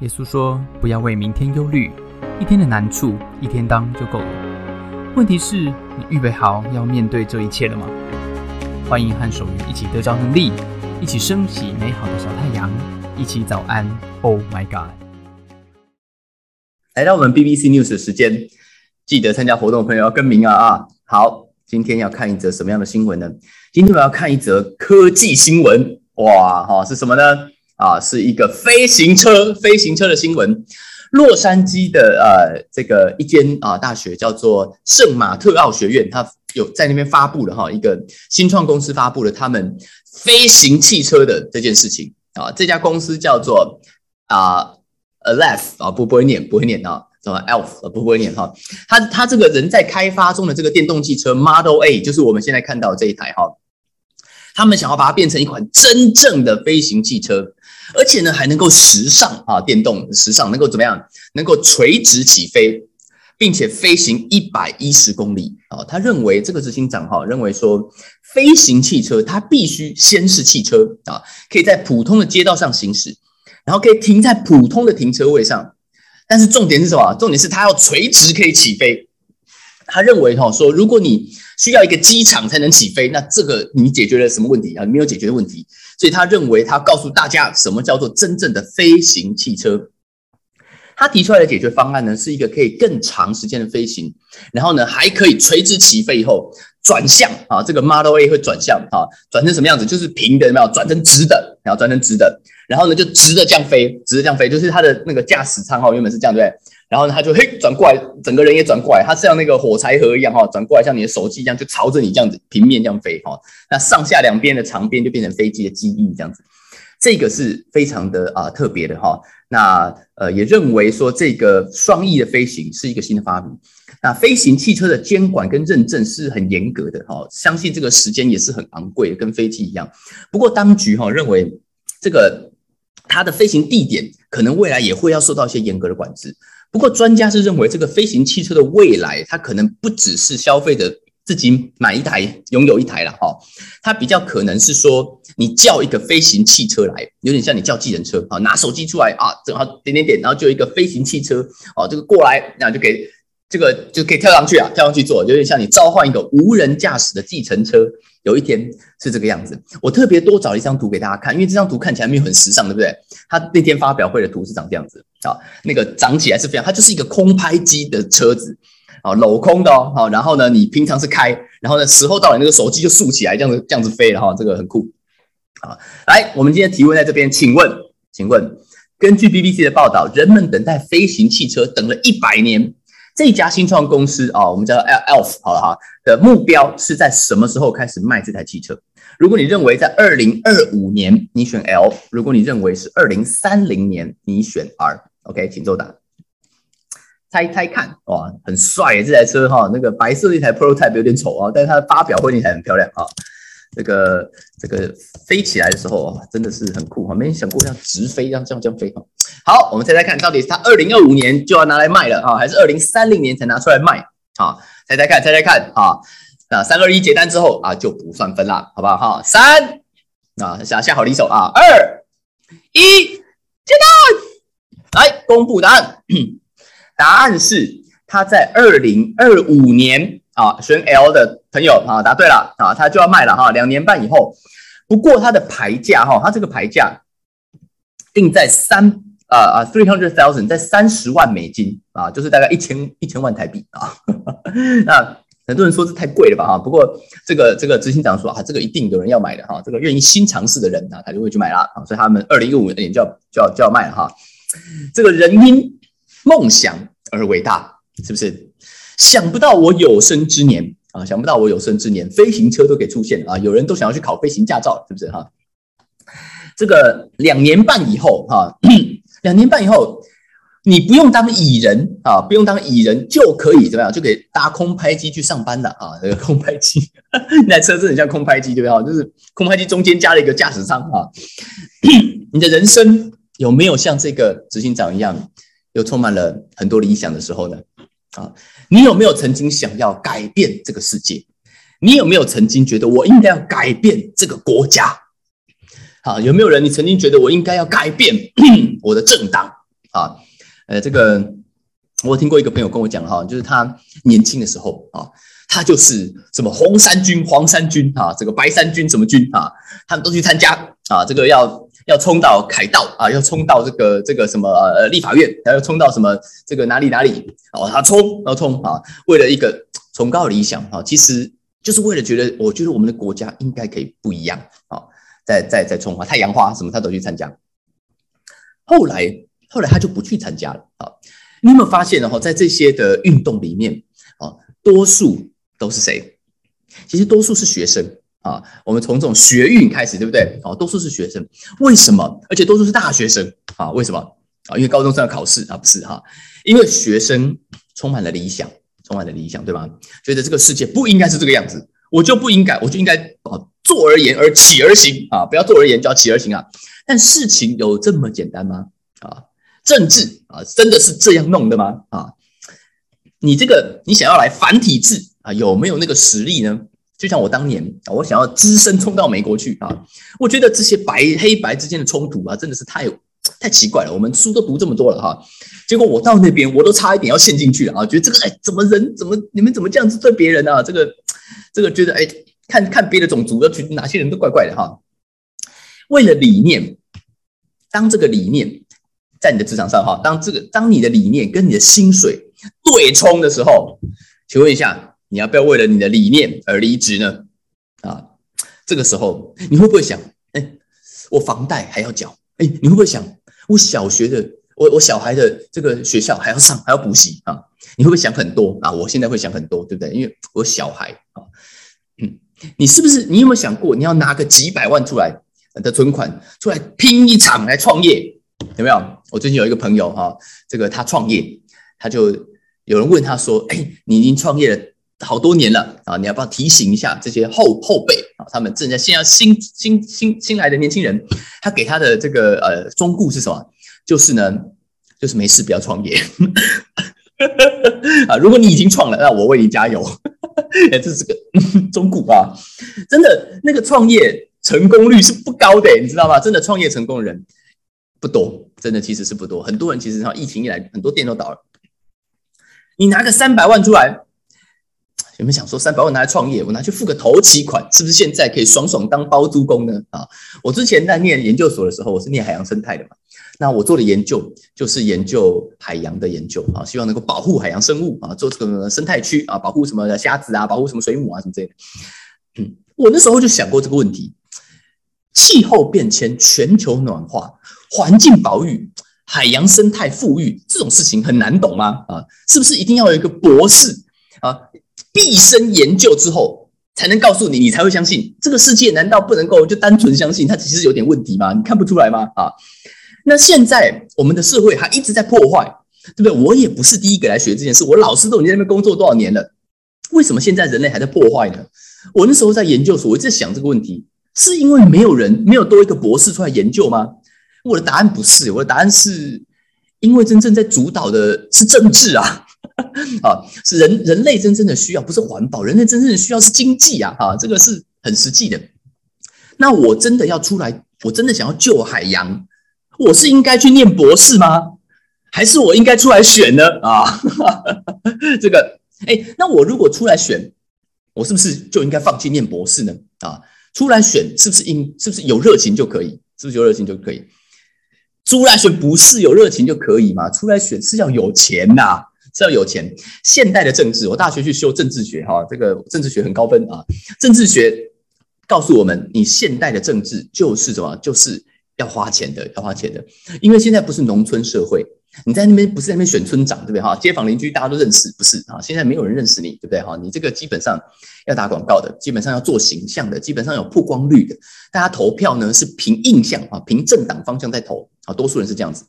耶稣说：“不要为明天忧虑，一天的难处一天当就够了。问题是，你预备好要面对这一切了吗？”欢迎和守愚一起得着能力，一起升起美好的小太阳，一起早安。Oh my God！来到我们 BBC News 的时间，记得参加活动的朋友要更名啊啊！好，今天要看一则什么样的新闻呢？今天我要看一则科技新闻。哇哈，是什么呢？啊，是一个飞行车，飞行车的新闻。洛杉矶的呃，这个一间啊大学叫做圣马特奥学院，它有在那边发布了哈一个新创公司发布了他们飞行汽车的这件事情啊。这家公司叫做啊 Aleph 啊，不不会念，不会念啊，什么 Elf 不不会念哈。他他这个人在开发中的这个电动汽车 Model A，就是我们现在看到这一台哈。他们想要把它变成一款真正的飞行汽车，而且呢还能够时尚啊，电动时尚能够怎么样？能够垂直起飞，并且飞行一百一十公里啊！他认为这个执行长哈认为说，飞行汽车它必须先是汽车啊，可以在普通的街道上行驶，然后可以停在普通的停车位上，但是重点是什么？重点是它要垂直可以起飞。他认为哈说，如果你需要一个机场才能起飞，那这个你解决了什么问题啊？没有解决的问题。所以他认为他告诉大家什么叫做真正的飞行汽车。他提出来的解决方案呢，是一个可以更长时间的飞行，然后呢还可以垂直起飞以后转向啊，这个 Model A 会转向啊，转成什么样子？就是平的，没有转成直的，然后转成直的，然后呢就直的这样飞，直的这样飞，就是它的那个驾驶舱哈，原本是这样对。然后呢，他就嘿转过来，整个人也转过来，他像那个火柴盒一样哈，转过来像你的手机一样，就朝着你这样子平面这样飞哈。那上下两边的长边就变成飞机的机翼这样子，这个是非常的啊特别的哈。那呃也认为说这个双翼的飞行是一个新的发明。那飞行汽车的监管跟认证是很严格的哈，相信这个时间也是很昂贵的，跟飞机一样。不过当局哈认为这个它的飞行地点可能未来也会要受到一些严格的管制。不过，专家是认为这个飞行汽车的未来，它可能不只是消费者自己买一台、拥有一台了哈。它比较可能是说，你叫一个飞行汽车来，有点像你叫计程车啊，拿手机出来啊，正好点点点，然后就一个飞行汽车哦，这个过来，然后就给这个就可以跳上去啊，跳上去坐，有点像你召唤一个无人驾驶的计程车。有一天是这个样子，我特别多找了一张图给大家看，因为这张图看起来没有很时尚，对不对？他那天发表会的图是长这样子啊，那个长起来是非常，它就是一个空拍机的车子啊，镂空的哦，好，然后呢，你平常是开，然后呢，时候到了，那个手机就竖起来，这样子这样子飞了哈，这个很酷啊。来，我们今天提问在这边，请问，请问，根据 BBC 的报道，人们等待飞行汽车等了一百年。这家新创公司啊，我们叫 Elf 好了哈，的目标是在什么时候开始卖这台汽车？如果你认为在二零二五年，你选 L；如果你认为是二零三零年，你选 R。OK，请作答，猜猜看，哇，很帅这台车哈，那个白色的一台 Prototype 有点丑啊，但是它的发表会那台很漂亮啊。这个这个飞起来的时候啊真的是很酷哈，没想过要直飞，这样这样这样飞哈。好，我们猜猜看，到底是它二零二五年就要拿来卖了啊，还是二零三零年才拿出来卖？好，猜猜看，猜猜看啊。那三二一结单之后啊，就不算分啦，好不好？哈，三啊，下下好离手啊，二一结单，来公布答案。答案是他在二零二五年。啊，选 L 的朋友啊，答对了啊，他就要卖了哈，两年半以后。不过它的牌价哈，它这个牌价定在三啊啊 three hundred thousand，在三十万美金啊，就是大概一千一千万台币啊。那很多人说这太贵了吧哈，不过这个这个执行长说啊，这个一定有人要买的哈，这个愿意新尝试的人啊，他就会去买了啊，所以他们二零一五年就要就要就要卖了哈。这个人因梦想而伟大，是不是？想不到我有生之年啊！想不到我有生之年，飞行车都给出现啊！有人都想要去考飞行驾照，是不是哈？这个两年半以后哈，两年半以后，你不用当蚁人啊，不用当蚁人就可以怎么样？就可以搭空拍机去上班了啊！这个 空拍机，那车真的很像空拍机，对不对？就是空拍机中间加了一个驾驶舱啊！你的人生有没有像这个执行长一样，有充满了很多理想的时候呢？啊，你有没有曾经想要改变这个世界？你有没有曾经觉得我应该要改变这个国家？啊，有没有人你曾经觉得我应该要改变 我的政党？啊。呃，这个我听过一个朋友跟我讲哈，就是他年轻的时候啊，他就是什么红三军、黄三军啊，这个白三军什么军啊，他们都去参加啊，这个要要冲到凯道啊，要冲到这个这个什么呃立法院，还要冲到什么这个哪里哪里哦，他冲要冲啊，为了一个崇高的理想啊，其实就是为了觉得，我觉得我们的国家应该可以不一样啊，在在在冲啊，太阳花什么他都去参加，后来。后来他就不去参加了啊！你有没有发现呢？哈，在这些的运动里面啊，多数都是谁？其实多数是学生啊。我们从这种学运开始，对不对？哦，多数是学生。为什么？而且多数是大学生啊？为什么啊？因为高中生要考试啊，不是哈？因为学生充满了理想，充满了理想，对吧？觉得这个世界不应该是这个样子，我就不应该，我就应该啊，坐而言而起而行啊，不要坐而言就要起而行啊。但事情有这么简单吗？啊？政治啊，真的是这样弄的吗？啊，你这个你想要来反体制啊，有没有那个实力呢？就像我当年，我想要只身冲到美国去啊，我觉得这些白黑白之间的冲突啊，真的是太太奇怪了。我们书都读这么多了哈，结果我到那边，我都差一点要陷进去了啊，觉得这个哎，怎么人怎么你们怎么这样子对别人啊？这个这个觉得哎，看看别的种族，要去哪些人都怪怪的哈。为了理念，当这个理念。在你的职场上，哈，当这个当你的理念跟你的薪水对冲的时候，请问一下，你要不要为了你的理念而离职呢？啊，这个时候你会不会想，哎，我房贷还要缴，哎，你会不会想，我小学的，我我小孩的这个学校还要上，还要补习啊？你会不会想很多啊？我现在会想很多，对不对？因为我小孩啊，嗯，你是不是你有没有想过，你要拿个几百万出来的存款出来拼一场来创业？有没有？我最近有一个朋友哈，这个他创业，他就有人问他说：“哎，你已经创业了好多年了啊，你要不要提醒一下这些后后辈啊？他们正在现在新新新新来的年轻人，他给他的这个呃忠告是什么？就是呢，就是没事不要创业 啊。如果你已经创了，那我为你加油。哎，这是个 中古啊，真的，那个创业成功率是不高的，你知道吗？真的创业成功的人。不多，真的其实是不多。很多人其实哈，疫情一来，很多店都倒了。你拿个三百万出来，有没有想说三百万拿来创业？我拿去付个头期款，是不是现在可以爽爽当包租公呢？啊，我之前在念研究所的时候，我是念海洋生态的嘛。那我做的研究就是研究海洋的研究啊，希望能够保护海洋生物啊，做这个生态区啊，保护什么虾子啊，保护什么水母啊，什么之类的。嗯，我那时候就想过这个问题：气候变迁、全球暖化。环境保育、海洋生态富裕这种事情很难懂吗？啊，是不是一定要有一个博士啊，毕生研究之后才能告诉你，你才会相信这个世界？难道不能够就单纯相信它其实有点问题吗？你看不出来吗？啊，那现在我们的社会还一直在破坏，对不对？我也不是第一个来学这件事，我老师都已经在那边工作多少年了，为什么现在人类还在破坏呢？我那时候在研究所，我一直在想这个问题，是因为没有人没有多一个博士出来研究吗？我的答案不是，我的答案是因为真正在主导的是政治啊，啊，是人人类真正的需要不是环保，人类真正的需要是经济啊，哈，这个是很实际的。那我真的要出来，我真的想要救海洋，我是应该去念博士吗？还是我应该出来选呢？啊，这个，哎，那我如果出来选，我是不是就应该放弃念博士呢？啊，出来选是不是应是不是有热情就可以？是不是有热情就可以？出来选不是有热情就可以吗？出来选是要有钱呐，是要有钱。现代的政治，我大学去修政治学，哈，这个政治学很高分啊。政治学告诉我们，你现代的政治就是什么？就是要花钱的，要花钱的。因为现在不是农村社会，你在那边不是那边选村长，对不对？哈，街坊邻居大家都认识，不是啊？现在没有人认识你，对不对？哈，你这个基本上要打广告的，基本上要做形象的，基本上有曝光率的。大家投票呢是凭印象啊，凭政党方向在投。啊，多数人是这样子。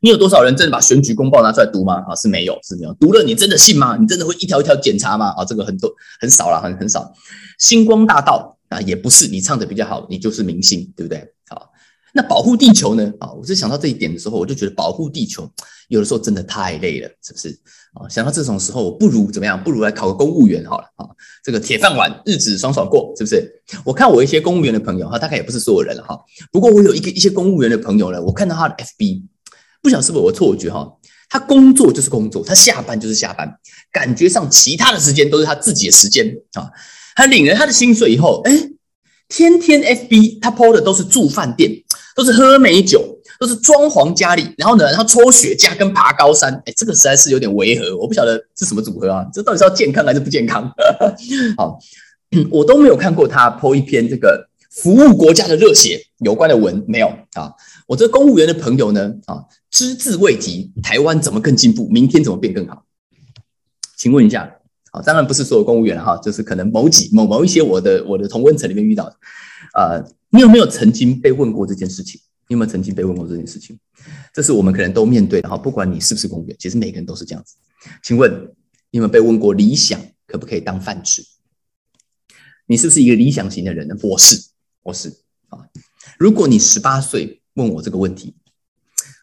你有多少人真的把选举公报拿出来读吗？啊，是没有，是没有。读了，你真的信吗？你真的会一条一条检查吗？啊，这个很多很少了，很很少。星光大道啊，也不是你唱的比较好，你就是明星，对不对？好，那保护地球呢？啊，我是想到这一点的时候，我就觉得保护地球有的时候真的太累了，是不是？啊，想到这种时候，我不如怎么样？不如来考个公务员好了啊，这个铁饭碗，日子爽爽过，是不是？我看我一些公务员的朋友哈，大概也不是所有人了哈。不过我有一个一些公务员的朋友呢，我看到他的 FB，不晓得是不是我错觉哈？他工作就是工作，他下班就是下班，感觉上其他的时间都是他自己的时间啊。他领了他的薪水以后，哎，天天 FB 他 PO 的都是住饭店，都是喝美酒，都是装潢家里，然后呢，他抽雪茄跟爬高山，哎，这个实在是有点违和，我不晓得是什么组合啊？这到底是要健康还是不健康？好，我都没有看过他 PO 一篇这个服务国家的热血有关的文，没有啊。我这公务员的朋友呢，啊，只字未提台湾怎么更进步，明天怎么变更好？请问一下，啊，当然不是所有公务员哈，就是可能某几某某一些我的我的同温层里面遇到的，呃，你有没有曾经被问过这件事情？你有没有曾经被问过这件事情？这是我们可能都面对的哈，不管你是不是公务员，其实每个人都是这样子。请问你有没有被问过理想可不可以当饭吃？你是不是一个理想型的人呢？我是，我是啊。如果你十八岁。问我这个问题，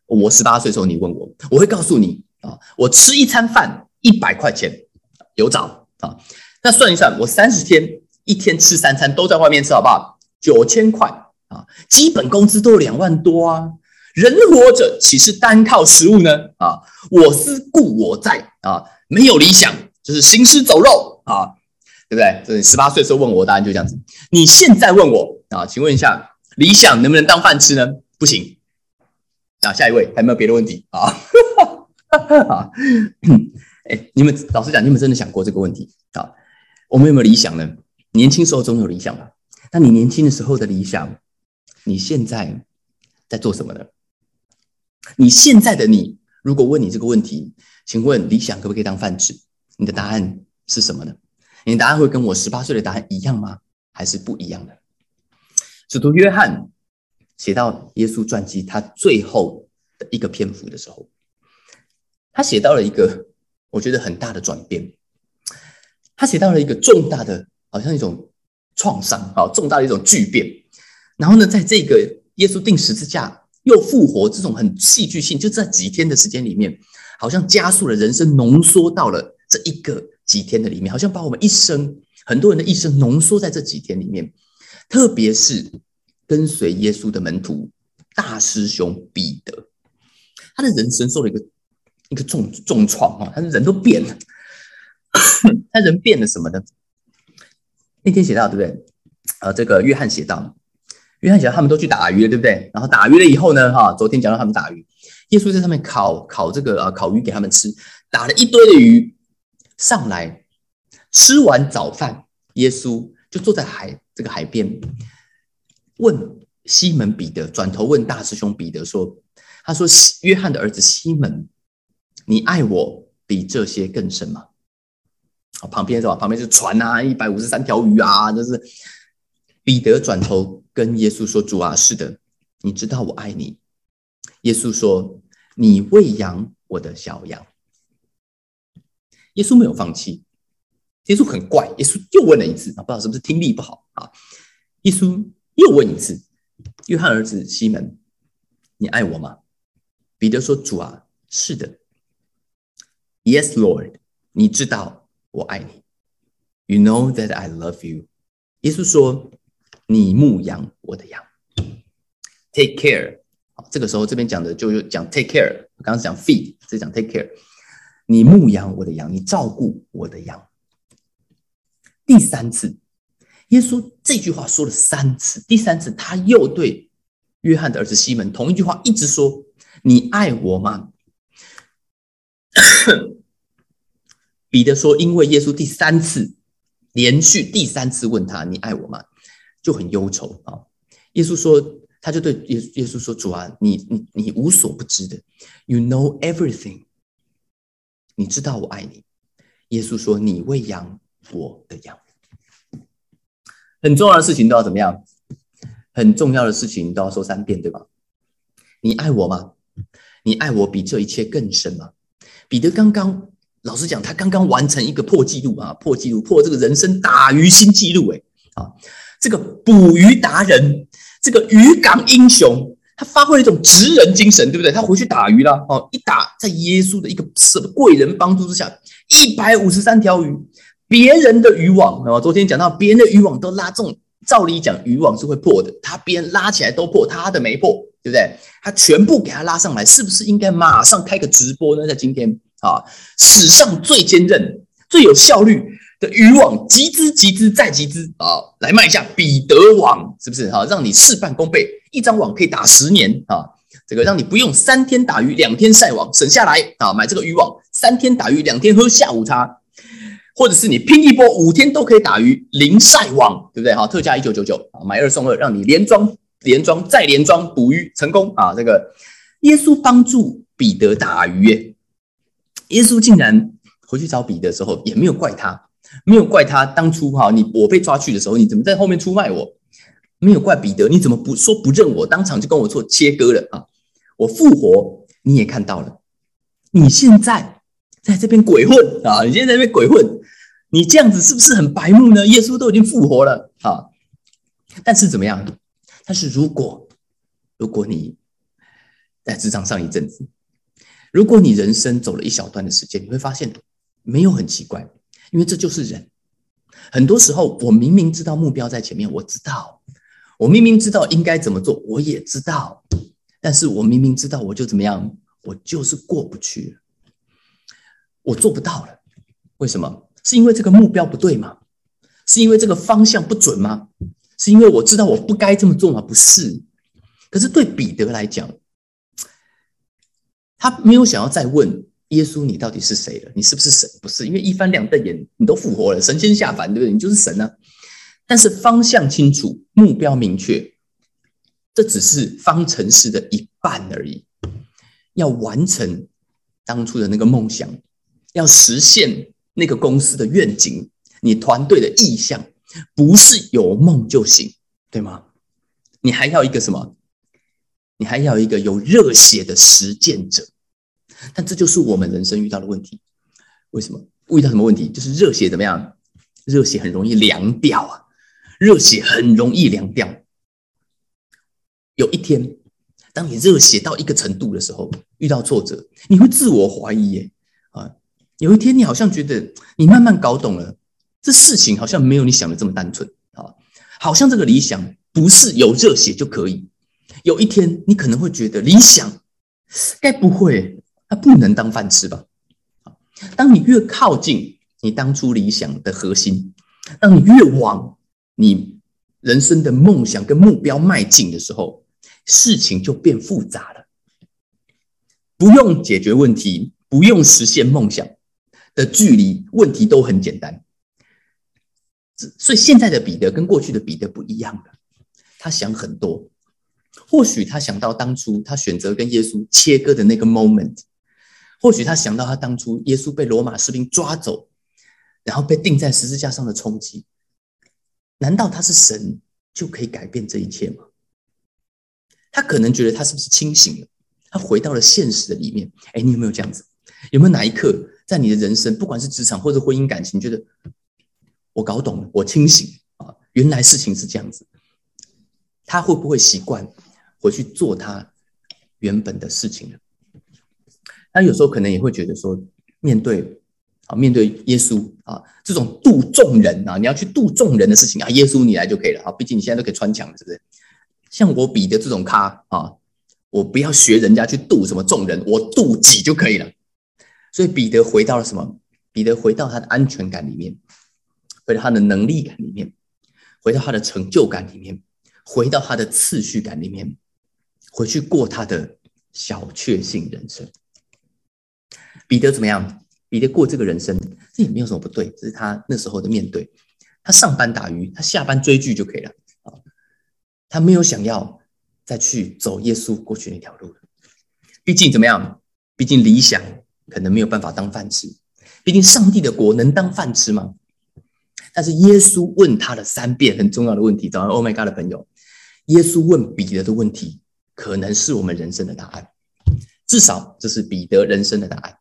我十八岁时候你问我，我会告诉你啊，我吃一餐饭一百块钱有找啊，那算一算，我三十天一天吃三餐都在外面吃，好不好？九千块啊，基本工资都两万多啊，人活着岂是单靠食物呢？啊，我思故我在啊，没有理想就是行尸走肉啊，对不对？这十八岁时候问我，答案就这样子。你现在问我啊，请问一下，理想能不能当饭吃呢？不行，啊，下一位还有没有别的问题啊？啊，哎，你们老实讲，你们真的想过这个问题啊？我们有没有理想呢？年轻时候总有理想吧？那你年轻的时候的理想，你现在在做什么呢？你现在的你，如果问你这个问题，请问理想可不可以当饭吃？你的答案是什么呢？你的答案会跟我十八岁的答案一样吗？还是不一样的？使徒约翰。写到耶稣传记，他最后的一个篇幅的时候，他写到了一个我觉得很大的转变。他写到了一个重大的，好像一种创伤啊，重大的一种巨变。然后呢，在这个耶稣定十字架又复活这种很戏剧性，就在几天的时间里面，好像加速了人生，浓缩到了这一个几天的里面，好像把我们一生很多人的一生浓缩在这几天里面，特别是。跟随耶稣的门徒大师兄彼得，他的人生受了一个一个重重创啊，他的人都变了，他人变了什么呢？那天写到对不对？呃，这个约翰写到，约翰写到他们都去打鱼了，对不对？然后打鱼了以后呢，哈，昨天讲到他们打鱼，耶稣在上面烤烤这个啊烤鱼给他们吃，打了一堆的鱼上来，吃完早饭，耶稣就坐在海这个海边。问西门彼得，转头问大师兄彼得说：“他说，约翰的儿子西门，你爱我比这些更深吗？”旁边是吧？旁边是船啊，一百五十三条鱼啊，就是彼得转头跟耶稣说：“主啊，是的，你知道我爱你。”耶稣说：“你喂养我的小羊。”耶稣没有放弃，耶稣很怪，耶稣又问了一次啊，不知道是不是听力不好啊？耶稣。又问一次，约翰儿子西门，你爱我吗？彼得说：“主啊，是的。”Yes, Lord，你知道我爱你。You know that I love you。耶稣说：“你牧养我的羊，take care。”好，这个时候这边讲的就讲 take care。我刚刚讲 feed，这讲 take care。你牧养我的羊，你照顾我的羊。第三次。耶稣这句话说了三次，第三次他又对约翰的儿子西门同一句话，一直说：“你爱我吗？”彼得说：“因为耶稣第三次连续第三次问他‘你爱我吗’，就很忧愁啊。”耶稣说：“他就对耶耶稣说：‘主啊，你你你无所不知的，You know everything，你知道我爱你。’耶稣说：‘你喂养我的羊。’”很重要的事情都要怎么样？很重要的事情都要说三遍，对吧？你爱我吗？你爱我比这一切更深吗？彼得刚刚，老实讲，他刚刚完成一个破纪录啊，破纪录，破这个人生打鱼新纪录，哎，啊，这个捕鱼达人，这个渔港英雄，他发挥了一种职人精神，对不对？他回去打鱼了，哦，一打，在耶稣的一个什么贵人帮助之下，一百五十三条鱼。别人的渔网啊，昨天讲到别人的渔网都拉中，照理讲渔网是会破的，他别人拉起来都破，他的没破对不对？他全部给他拉上来，是不是应该马上开个直播呢？在今天啊，史上最坚韧、最有效率的渔网，集资、集资再集资啊，来卖一下彼得网，是不是？哈，让你事半功倍，一张网可以打十年啊！这个让你不用三天打鱼两天晒网，省下来啊，买这个渔网，三天打鱼两天喝下午茶。或者是你拼一波五天都可以打鱼零晒网，对不对？哈，特价一九九九啊，买二送二，让你连装连装再连装捕鱼成功啊！这个耶稣帮助彼得打鱼，耶稣竟然回去找彼得的时候也没有怪他，没有怪他当初哈你我被抓去的时候你怎么在后面出卖我？没有怪彼得，你怎么不说不认我？当场就跟我做切割了啊！我复活你也看到了，你现在。在这边鬼混啊！你现在在这边鬼混，你这样子是不是很白目呢？耶稣都已经复活了啊！但是怎么样？但是如果如果你在职场上一阵子，如果你人生走了一小段的时间，你会发现没有很奇怪，因为这就是人。很多时候，我明明知道目标在前面，我知道，我明明知道应该怎么做，我也知道，但是我明明知道，我就怎么样，我就是过不去。我做不到了，为什么？是因为这个目标不对吗？是因为这个方向不准吗？是因为我知道我不该这么做吗？不是。可是对彼得来讲，他没有想要再问耶稣你到底是谁了？你是不是神？不是，因为一翻两瞪眼，你都复活了，神仙下凡，对不对？你就是神呢。但是方向清楚，目标明确，这只是方程式的一半而已。要完成当初的那个梦想。要实现那个公司的愿景，你团队的意向，不是有梦就行，对吗？你还要一个什么？你还要一个有热血的实践者。但这就是我们人生遇到的问题。为什么？遇到什么问题？就是热血怎么样？热血很容易凉掉啊！热血很容易凉掉。有一天，当你热血到一个程度的时候，遇到挫折，你会自我怀疑耶啊。有一天，你好像觉得你慢慢搞懂了，这事情好像没有你想的这么单纯啊！好像这个理想不是有热血就可以。有一天，你可能会觉得理想该不会它不能当饭吃吧？当你越靠近你当初理想的核心，当你越往你人生的梦想跟目标迈进的时候，事情就变复杂了。不用解决问题，不用实现梦想。的距离问题都很简单，所以现在的彼得跟过去的彼得不一样了。他想很多，或许他想到当初他选择跟耶稣切割的那个 moment，或许他想到他当初耶稣被罗马士兵抓走，然后被钉在十字架上的冲击。难道他是神就可以改变这一切吗？他可能觉得他是不是清醒了？他回到了现实的里面。哎，你有没有这样子？有没有哪一刻？在你的人生，不管是职场或者婚姻感情，觉得我搞懂了，我清醒啊，原来事情是这样子。他会不会习惯回去做他原本的事情呢？他有时候可能也会觉得说，面对啊，面对耶稣啊，这种度众人啊，你要去度众人的事情啊，耶稣你来就可以了啊，毕竟你现在都可以穿墙，是不是？像我比的这种咖啊，我不要学人家去度什么众人，我度己就可以了。所以彼得回到了什么？彼得回到他的安全感里面，回到他的能力感里面，回到他的成就感里面，回到他的次序感里面，回去过他的小确幸人生。彼得怎么样？彼得过这个人生，这也没有什么不对，这是他那时候的面对。他上班打鱼，他下班追剧就可以了啊。他没有想要再去走耶稣过去那条路毕竟怎么样？毕竟理想。可能没有办法当饭吃，毕竟上帝的国能当饭吃吗？但是耶稣问他了三遍很重要的问题，找到 Oh my God 的朋友，耶稣问彼得的问题，可能是我们人生的答案，至少这是彼得人生的答案。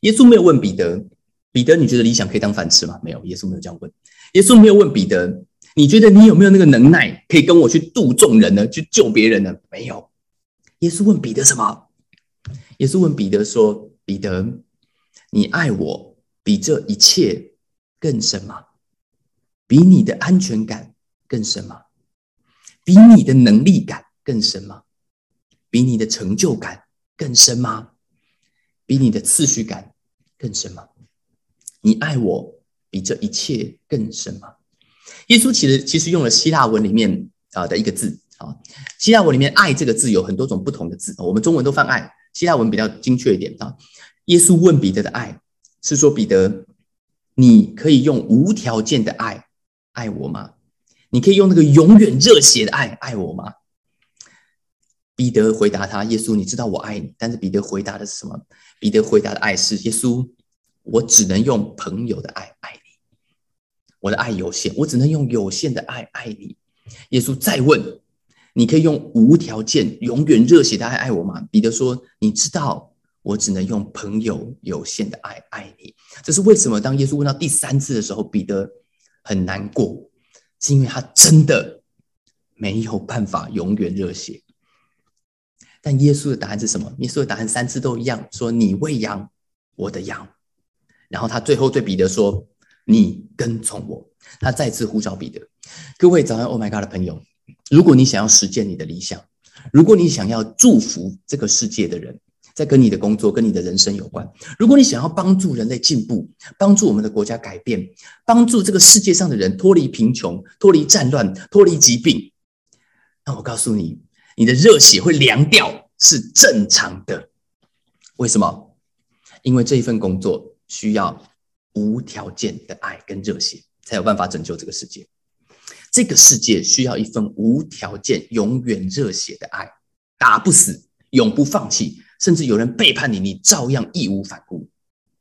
耶稣没有问彼得，彼得你觉得理想可以当饭吃吗？没有，耶稣没有这样问。耶稣没有问彼得，你觉得你有没有那个能耐可以跟我去度众人呢？去救别人呢？没有。耶稣问彼得什么？耶稣问彼得说。彼得，你爱我比这一切更深吗？比你的安全感更深吗？比你的能力感更深吗？比你的成就感更深吗？比你的次序感更深吗？你爱我比这一切更深吗？耶稣其实其实用了希腊文里面啊的一个字啊，希腊文里面“爱”这个字有很多种不同的字，我们中文都翻“爱”，希腊文比较精确一点啊。耶稣问彼得的爱是说：“彼得，你可以用无条件的爱爱我吗？你可以用那个永远热血的爱爱我吗？”彼得回答他：“耶稣，你知道我爱你。”但是彼得回答的是什么？彼得回答的爱是：“耶稣。”我只能用朋友的爱爱你，我的爱有限，我只能用有限的爱爱你。耶稣再问：“你可以用无条件、永远热血的爱爱我吗？”彼得说：“你知道，我只能用朋友有限的爱爱你。”这是为什么？当耶稣问到第三次的时候，彼得很难过，是因为他真的没有办法永远热血。但耶稣的答案是什么？耶稣的答案三次都一样，说：“你喂养我的羊。”然后他最后对彼得说：“你跟从我。”他再次呼召彼得。各位早上，Oh my God 的朋友，如果你想要实践你的理想，如果你想要祝福这个世界的人，在跟你的工作、跟你的人生有关，如果你想要帮助人类进步，帮助我们的国家改变，帮助这个世界上的人脱离贫穷、脱离战乱、脱离疾病，那我告诉你，你的热血会凉掉是正常的。为什么？因为这一份工作。需要无条件的爱跟热血，才有办法拯救这个世界。这个世界需要一份无条件、永远热血的爱，打不死，永不放弃，甚至有人背叛你，你照样义无反顾。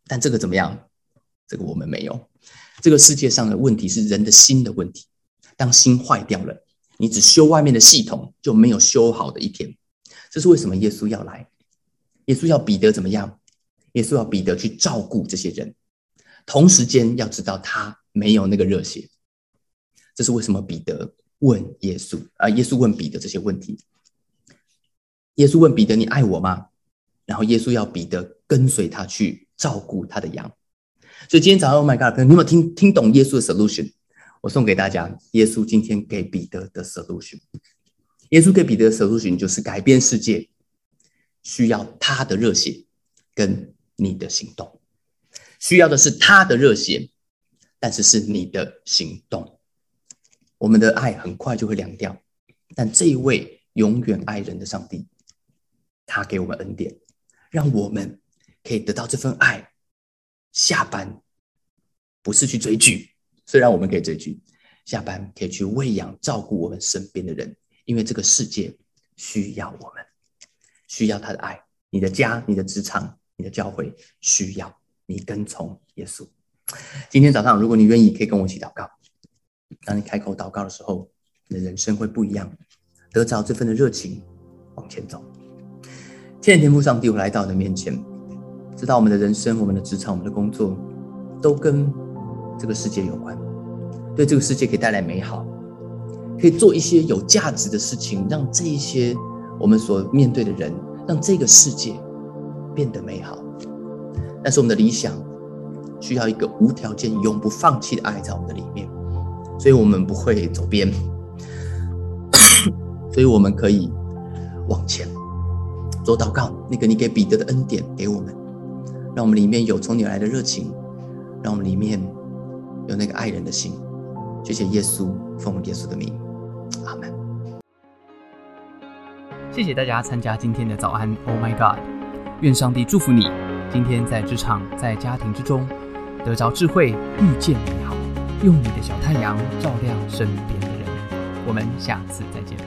但这个怎么样？这个我们没有。这个世界上的问题是人的心的问题。当心坏掉了，你只修外面的系统，就没有修好的一天。这是为什么耶稣要来？耶稣要彼得怎么样？耶稣要彼得去照顾这些人，同时间要知道他没有那个热血。这是为什么彼得问耶稣啊？耶稣问彼得这些问题。耶稣问彼得：“你爱我吗？”然后耶稣要彼得跟随他去照顾他的羊。所以今天早上，Oh my God，你有没有听听懂耶稣的 solution？我送给大家，耶稣今天给彼得的 solution。耶稣给彼得的 solution 就是改变世界，需要他的热血跟。你的行动需要的是他的热血，但是是你的行动。我们的爱很快就会凉掉，但这一位永远爱人的上帝，他给我们恩典，让我们可以得到这份爱。下班不是去追剧，虽然我们可以追剧，下班可以去喂养、照顾我们身边的人，因为这个世界需要我们，需要他的爱。你的家，你的职场。你的教会需要你跟从耶稣。今天早上，如果你愿意，可以跟我一起祷告。当你开口祷告的时候，你的人生会不一样，得着这份的热情，往前走。天天父上帝，我来到你的面前，知道我们的人生、我们的职场、我们的工作，都跟这个世界有关，对这个世界可以带来美好，可以做一些有价值的事情，让这一些我们所面对的人，让这个世界。变得美好，但是我们的理想需要一个无条件、永不放弃的爱在我们的里面，所以我们不会走边，所以我们可以往前做祷告。那个你给彼得的恩典给我们，让我们里面有从你来的热情，让我们里面有那个爱人的心。谢谢耶稣，奉耶稣的名，阿门。谢谢大家参加今天的早安，Oh my God。愿上帝祝福你，今天在职场、在家庭之中得着智慧，遇见美好，用你的小太阳照亮身边的人。我们下次再见。